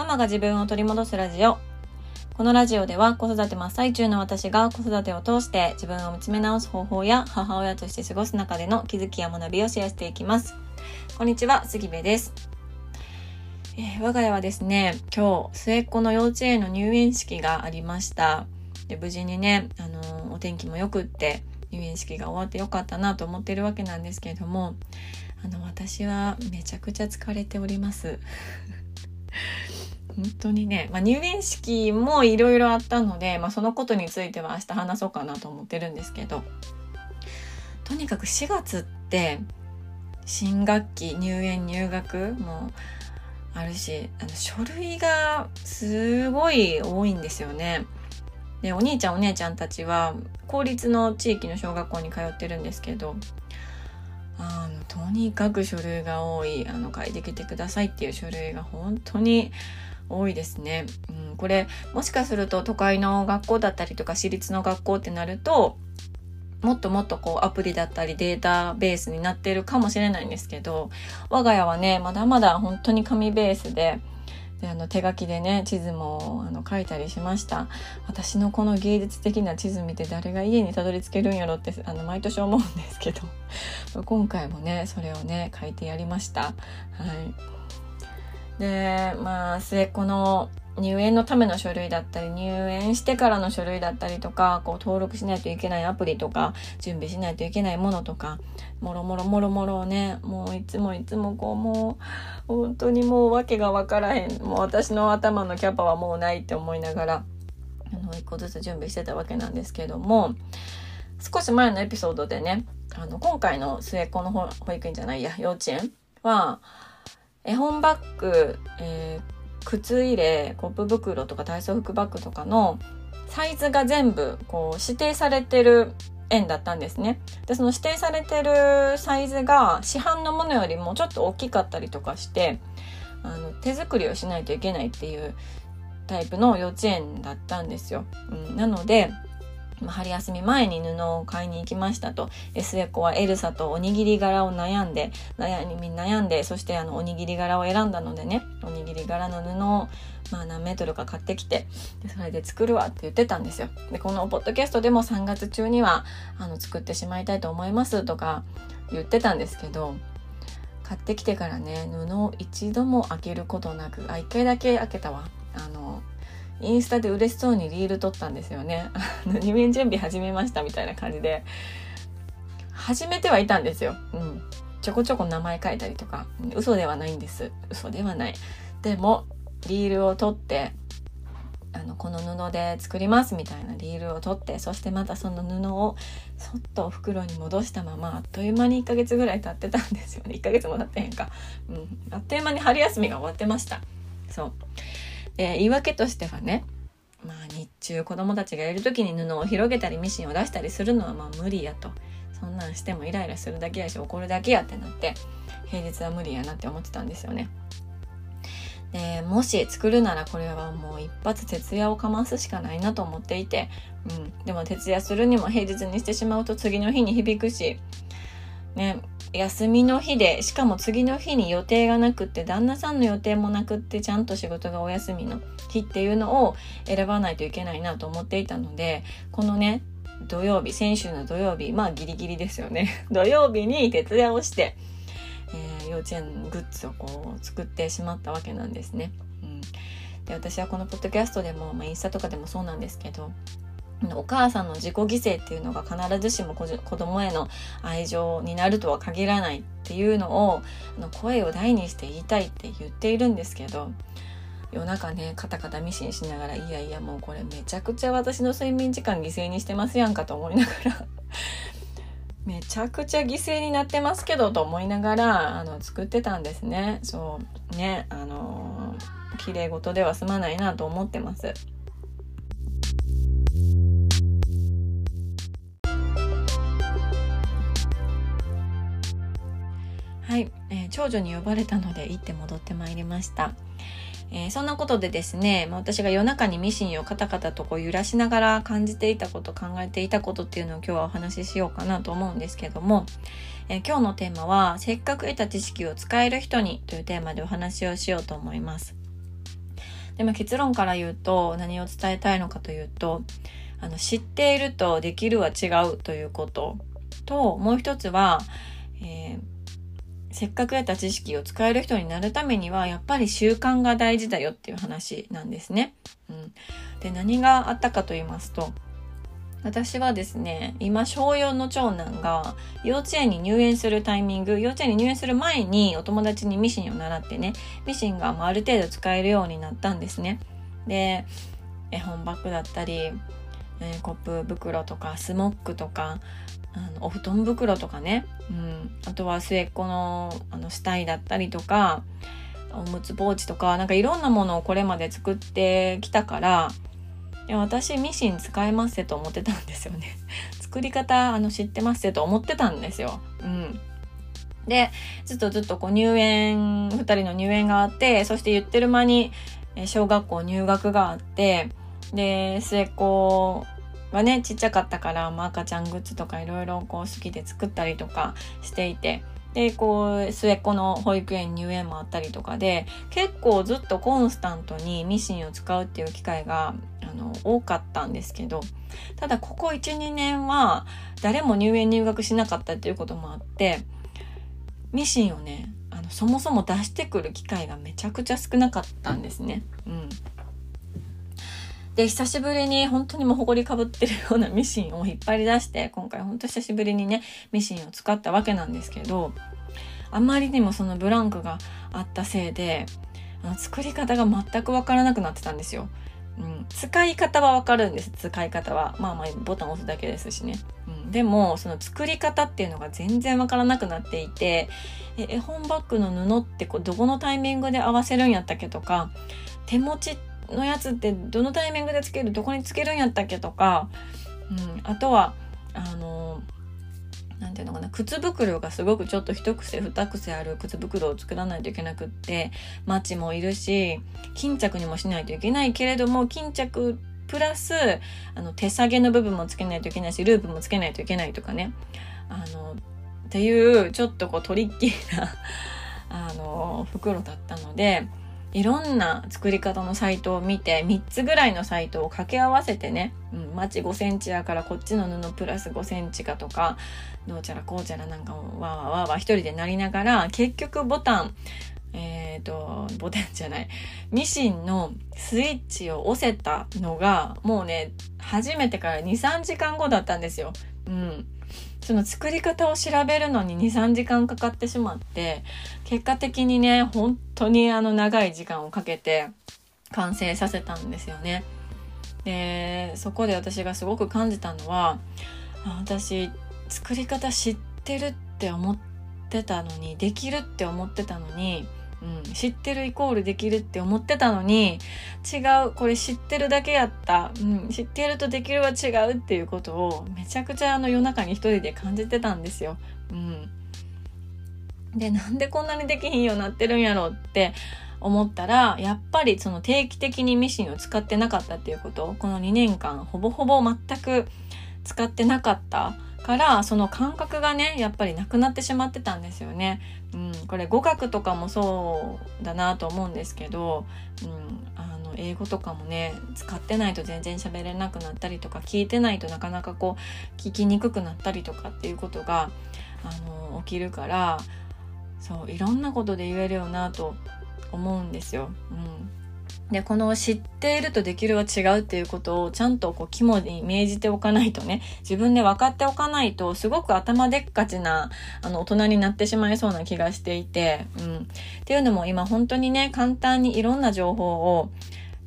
ママが自分を取り戻すラジオ。このラジオでは子育て真っ最中の私が子育てを通して自分を見つめ直す方法や母親として過ごす中での気づきや学びをシェアしていきます。こんにちは、杉部です。えー、我が家はですね、今日末っ子の幼稚園の入園式がありました。で無事にね、あのー、お天気も良くって入園式が終わってよかったなと思ってるわけなんですけれども、あの、私はめちゃくちゃ疲れております。本当にね、まあ、入園式もいろいろあったので、まあ、そのことについては明日話そうかなと思ってるんですけど、とにかく4月って新学期入園入学もあるしあの書類がすごい多いんですよね。でお兄ちゃんお姉ちゃんたちは公立の地域の小学校に通ってるんですけどあのとにかく書類が多いあの書いてきてくださいっていう書類が本当に多いですね、うん、これもしかすると都会の学校だったりとか私立の学校ってなるともっともっとこうアプリだったりデータベースになってるかもしれないんですけど我が家はねまだまだ本当に紙ベースでであの手書きでね地図もあの書いたりしました。私のこの芸術的な地図見て誰が家にたどり着けるんやろってあの毎年思うんですけど。今回もねそれをね書いてやりました。はい。でまあ末っ子の入園のための書類だったり入園してからの書類だったりとかこう登録しないといけないアプリとか準備しないといけないものとかもろもろもろもろをねもういつもいつもこうもう本当にもう訳が分からへんもう私の頭のキャパはもうないって思いながらあの一個ずつ準備してたわけなんですけども少し前のエピソードでねあの今回の末っ子の保育園じゃないや幼稚園は絵本バッグ、えー靴入れコップ袋とか体操服バッグとかのサイズが全部こう指定されてる円だったんですね。で、その指定されてるサイズが市販のものよりもちょっと大きかったりとかして、あの、手作りをしないといけないっていうタイプの幼稚園だったんですよ。うん、なので、春休み前に布を買いに行きましたと。末っ子はエルサとおにぎり柄を悩んで、悩み悩んで、そしてあのおにぎり柄を選んだのでね、おにぎり柄の布をまあ何メートルか買ってきて、でそれで作るわって言ってたんですよ。で、このポッドキャストでも3月中にはあの作ってしまいたいと思いますとか言ってたんですけど、買ってきてからね、布を一度も開けることなく、あ、一回だけ開けたわ。あの、インスタで嬉しそうにリール撮ったんですよね。入園準備始めましたみたいな感じで。始めてはいたんですよ。うん。ちょこちょこ名前書いたりとか。嘘ではないんです。嘘ではない。でも、リールを取って、あの、この布で作りますみたいなリールを取って、そしてまたその布をそっと袋に戻したまま、あっという間に1ヶ月ぐらい経ってたんですよね。1ヶ月も経ってへんか。うん。あっという間に春休みが終わってました。そう。で言い訳としてはねまあ日中子供たちがいる時に布を広げたりミシンを出したりするのはまあ無理やとそんなんしてもイライラするだけやし怒るだけやってなって平日は無理やなって思ってたんですよね。でもし作るならこれはもう一発徹夜をかますしかないなと思っていて、うん、でも徹夜するにも平日にしてしまうと次の日に響くしね休みの日で、しかも次の日に予定がなくって、旦那さんの予定もなくって、ちゃんと仕事がお休みの日っていうのを選ばないといけないなと思っていたので、このね、土曜日、先週の土曜日、まあギリギリですよね。土曜日に徹夜をして、えー、幼稚園グッズをこう作ってしまったわけなんですね。うん、で私はこのポッドキャストでも、まあ、インスタとかでもそうなんですけどお母さんの自己犠牲っていうのが必ずしも子供への愛情になるとは限らないっていうのをあの声を大にして言いたいって言っているんですけど夜中ねカタカタミシンしながらいやいやもうこれめちゃくちゃ私の睡眠時間犠牲にしてますやんかと思いながら めちゃくちゃ犠牲になってますけどと思いながらあの作ってたんですねそうねあの綺麗事では済まないなと思ってます。はい、えー、長女に呼ばれたので行って戻ってまいりました。えー、そんなことでですね、まあ、私が夜中にミシンをカタカタとこう揺らしながら感じていたこと考えていたことっていうのを今日はお話ししようかなと思うんですけども、えー、今日のテーマはせっかく得た知識を使える人にというテーマでお話をしようと思います。で、まあ、結論から言うと何を伝えたいのかというとあの知っているとできるは違うということともう一つは、えー、せっかく得た知識を使える人になるためにはやっぱり習慣が大事だよっていう話なんですね。うん、で何があったかと言いますと私はですね、今小4の長男が幼稚園に入園するタイミング、幼稚園に入園する前にお友達にミシンを習ってね、ミシンがある程度使えるようになったんですね。で、絵本バッグだったり、えー、コップ袋とかスモックとか、あのお布団袋とかね、うん、あとは末っ子のあの死体だったりとか、おむつポーチとか、なんかいろんなものをこれまで作ってきたから、いや私ミシン使えますと思ってたんですよね 作り方あの知ってますと思ってたんですよ。うん。で、ずっとずっとこう入園、二人の入園があって、そして言ってる間に小学校入学があって、で、末っ子がね、ちっちゃかったから、まあ、赤ちゃんグッズとかいろいろ好きで作ったりとかしていて、で、こう、末っ子の保育園入園もあったりとかで、結構ずっとコンスタントにミシンを使うっていう機会が、あの、多かったんですけど、ただここ1、2年は、誰も入園入学しなかったっていうこともあって、ミシンをね、あの、そもそも出してくる機会がめちゃくちゃ少なかったんですね。うん。で、久しぶりに本当にもう埃かぶってるような ミシンを引っ張り出して、今回本当久しぶりにね、ミシンを使ったわけなんですけど、あまりにもそのブランクがあったせいで、あの作り方が全くわからなくなってたんですよ。うん、使い方はわかるんです。使い方は。まあまあボタン押すだけですしね。うん、でも、その作り方っていうのが全然わからなくなっていて、絵本バッグの布ってこうどこのタイミングで合わせるんやったっけとか、手持ちってのやつってどのタイミングでつけるどこにつけるんやったっけとか、うん、あとはあのなんていうのかな靴袋がすごくちょっと一癖二癖ある靴袋を作らないといけなくってマチもいるし巾着にもしないといけないけれども巾着プラスあの手下げの部分もつけないといけないしループもつけないといけないとかね。あのっていうちょっとこうトリッキーなあの袋だったのでいろんな作り方のサイトを見て、3つぐらいのサイトを掛け合わせてね、うん、マチ5センチやからこっちの布プラス5センチかとか、どうちゃらこうちゃらなんかわーわーわーわー一人でなりながら、結局ボタン、えっ、ー、と、ボタンじゃない、ミシンのスイッチを押せたのが、もうね、初めてから2、3時間後だったんですよ。うん。その作り方を調べるのに2、3時間かかってしまって、結果的にね、本当にあの長い時間をかけて完成させたんですよね。で、そこで私がすごく感じたのは、私、作り方知ってるって思ってたのに、できるって思ってたのに、うん、知ってるイコールできるって思ってたのに違うこれ知ってるだけやった、うん、知ってるとできるは違うっていうことをめちゃくちゃあの夜中に一人で感じてたんですよ。うん、でなんでこんなにできひんようになってるんやろうって思ったらやっぱりその定期的にミシンを使ってなかったっていうこと。この2年間ほぼほぼ全く使ってなかった。からその感覚がねやっぱりなくなってしまってたんですよね。うん、これ語学とかもそうだなと思うんですけど、うん、あの英語とかもね使ってないと全然喋れなくなったりとか聞いてないとなかなかこう聞きにくくなったりとかっていうことがあの起きるからそういろんなことで言えるよなと思うんですよ。うんで、この知っているとできるは違うっていうことをちゃんとこう肝に銘じておかないとね、自分で分かっておかないと、すごく頭でっかちな、あの、大人になってしまいそうな気がしていて、うん。っていうのも今本当にね、簡単にいろんな情報を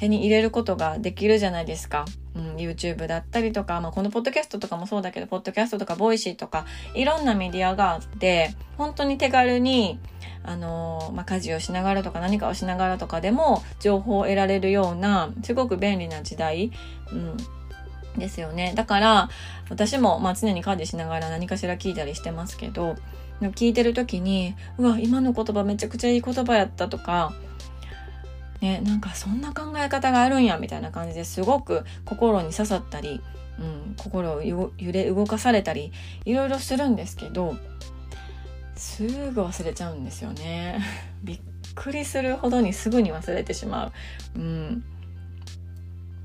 手に入れることができるじゃないですか。うん、YouTube だったりとか、まあ、このポッドキャストとかもそうだけど、ポッドキャストとかボイシーとか、いろんなメディアがあって、本当に手軽に、あの、まあ、家事をしながらとか何かをしながらとかでも情報を得られるような、すごく便利な時代、うん、ですよね。だから、私も、まあ、常に家事しながら何かしら聞いたりしてますけど、聞いてる時に、うわ、今の言葉めちゃくちゃいい言葉やったとか、ね、なんかそんな考え方があるんや、みたいな感じですごく心に刺さったり、うん、心を揺れ動かされたり、いろいろするんですけど、すぐ忘れちゃうんですよね。びっくりするほどにすぐに忘れてしまう。うん、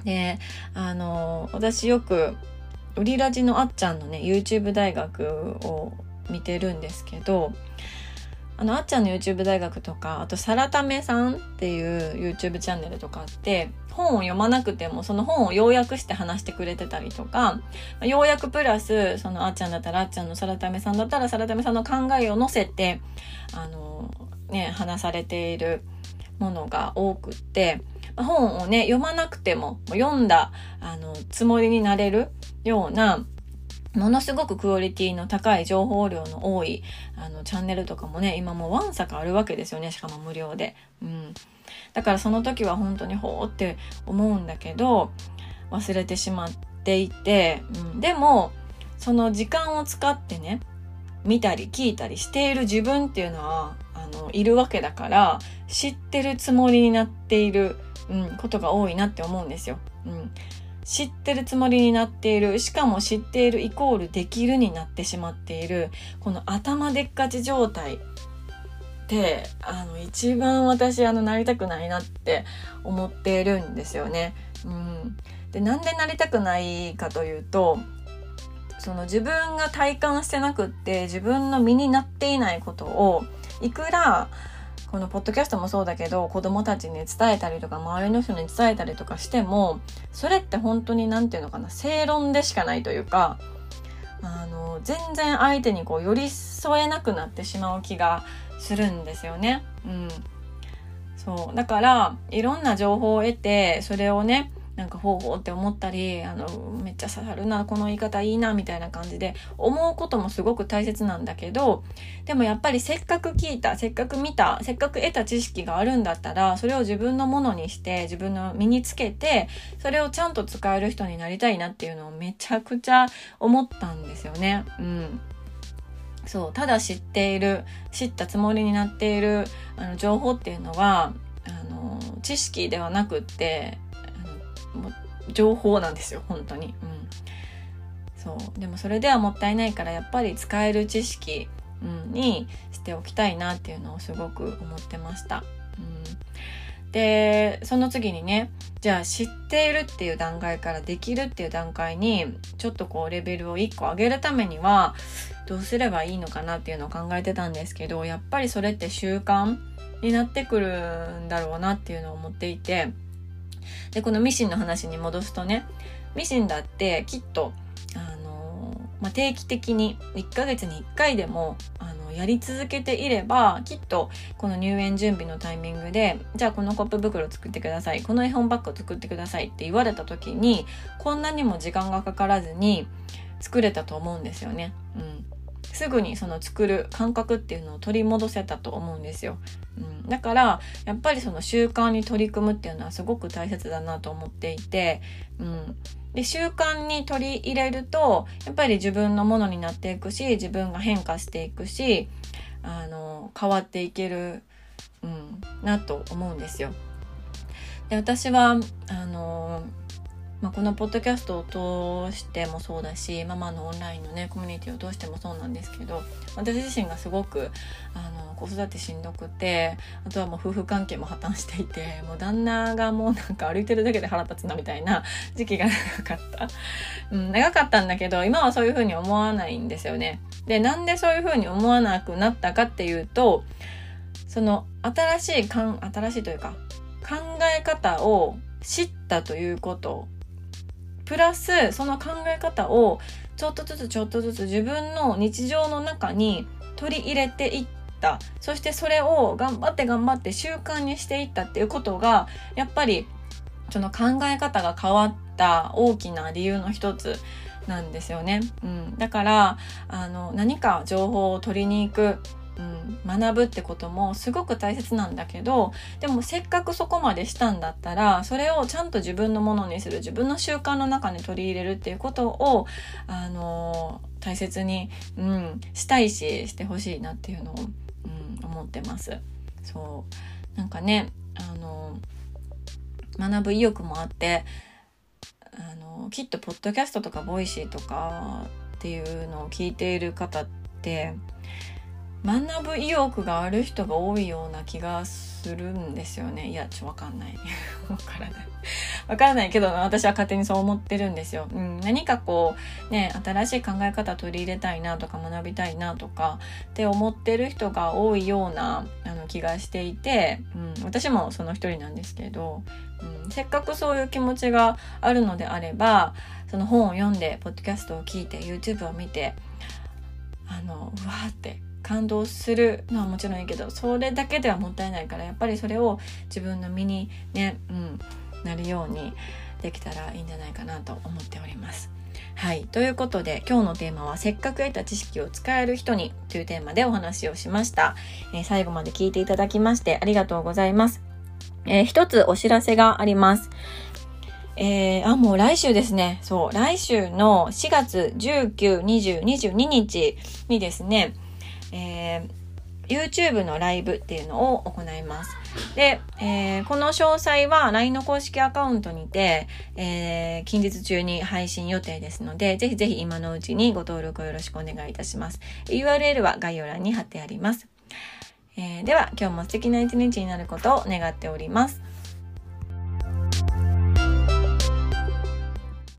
であの私よく売りラジのあっちゃんのね YouTube 大学を見てるんですけどあのあっちゃんの YouTube 大学とかあとさらためさんっていう YouTube チャンネルとかって本を読まなくてもその本を要約して話してくれてたりとか要約プラスそのあっちゃんだったらあっちゃんのさらためさんだったらさらためさんの考えを載せてあのね話されているものが多くって本をね読まなくても読んだあのつもりになれるようなものすごくクオリティの高い情報量の多いあのチャンネルとかもね今もうわんさかあるわけですよね。しかも無料で、うん、だからその時は本当にほーって思うんだけど忘れてしまっていて、うん、でもその時間を使ってね見たり聞いたりしている自分っていうのはあのいるわけだから知ってるつもりになっている、うん、ことが多いなって思うんですよ。うん。知ってるつもりになっているしかも知っているイコールできるになってしまっているこの頭でっかち状態ってあの一番私あのなりたくないなって思っているんですよね。うん、でなんでなりたくないかというとその自分が体感してなくって自分の身になっていないことをいくらこのポッドキャストもそうだけど子供たちに伝えたりとか周りの人に伝えたりとかしてもそれって本当に何て言うのかな正論でしかないというかあの全然相手にこう寄り添えなくなってしまう気がするんですよね。うん、そうだからいろんな情報を得てそれをねなんかほうほうって思ったりあのめっちゃ刺さるなこの言い方いいなみたいな感じで思うこともすごく大切なんだけどでもやっぱりせっかく聞いたせっかく見たせっかく得た知識があるんだったらそれを自分のものにして自分の身につけてそれをちゃんと使える人になりたいなっていうのをめちゃくちゃ思ったんですよね。うんそうただ知っている知ったつもりになっているあの情報っていうのはあの知識ではなくって情報なんですよ本当に、うん、そう。でもそれではもったいないからやっぱり使える知識、うん、にしておきたいなっていうのをすごく思ってました。うん、でその次にねじゃあ知っているっていう段階からできるっていう段階にちょっとこうレベルを1個上げるためにはどうすればいいのかなっていうのを考えてたんですけどやっぱりそれって習慣になってくるんだろうなっていうのを思っていてで、このミシンの話に戻すとね、ミシンだってきっと、あのまあ、定期的に1ヶ月に1回でも、あの、やり続けていれば、きっとこの入園準備のタイミングで、じゃあこのコップ袋作ってください、この絵本バッグを作ってくださいって言われた時に、こんなにも時間がかからずに作れたと思うんですよね。うん。すぐにその作る感覚っていうのを取り戻せたと思うんですよ。うん、だからやっぱりその習慣に取り組むっていうのはすごく大切だなと思っていて、うん、で習慣に取り入れるとやっぱり自分のものになっていくし自分が変化していくしあの変わっていける、うん、なと思うんですよ。で私はあのまあ、このポッドキャストを通してもそうだしママのオンラインのねコミュニティを通してもそうなんですけど私自身がすごくあの子育てしんどくてあとはもう夫婦関係も破綻していてもう旦那がもうなんか歩いてるだけで腹立つなみたいな時期が長かった、うん、長かったんだけど今はそういうふうに思わないんですよね。でなんでそういうふうに思わなくなったかっていうとその新しいかん新しいというか考え方を知ったということプラスその考え方をちょっとずつちょっとずつ自分の日常の中に取り入れていったそしてそれを頑張って頑張って習慣にしていったっていうことがやっぱりその考え方が変わった大きな理由の一つなんですよね。うん、だからあの何か情報を取りに行くうん、学ぶってこともすごく大切なんだけどでもせっかくそこまでしたんだったらそれをちゃんと自分のものにする自分の習慣の中に取り入れるっていうことを、あのー、大切に、うん、したいししてほしいなっていうのを、うん、思ってます。そうなんかね、あのー、学ぶ意欲もあってあのきっとポッドキャストとかボイシーとかっていうのを聞いている方って学ぶ意欲がある人が多いような気がするんですよね。いやちょわかんない。わからない。わからないけど私は勝手にそう思ってるんですよ、うん、何かこうね新しい考え方取り入れたいなとか学びたいなとかって思ってる人が多いようなあの気がしていて、うん、私もその一人なんですけど、うん、せっかくそういう気持ちがあるのであればその本を読んでポッドキャストを聞いて YouTube を見てあのうわーって感動するのはもちろんいいけどそれだけではもったいないからやっぱりそれを自分の身にね、うん、なるようにできたらいいんじゃないかなと思っております。はい。ということで、今日のテーマは、せっかく得た知識を使える人にというテーマでお話をしました。えー、最後まで聞いていただきましてありがとうございます。えー、一つお知らせがあります。えー、あ、もう来週ですね。そう、来週の4月19、20、22日にですね、えー、YouTube のライブっていうのを行います。で、えー、この詳細は LINE の公式アカウントにて、えー、近日中に配信予定ですので、ぜひぜひ今のうちにご登録をよろしくお願いいたします。URL は概要欄に貼ってあります。えー、では、今日も素敵な一日になることを願っております。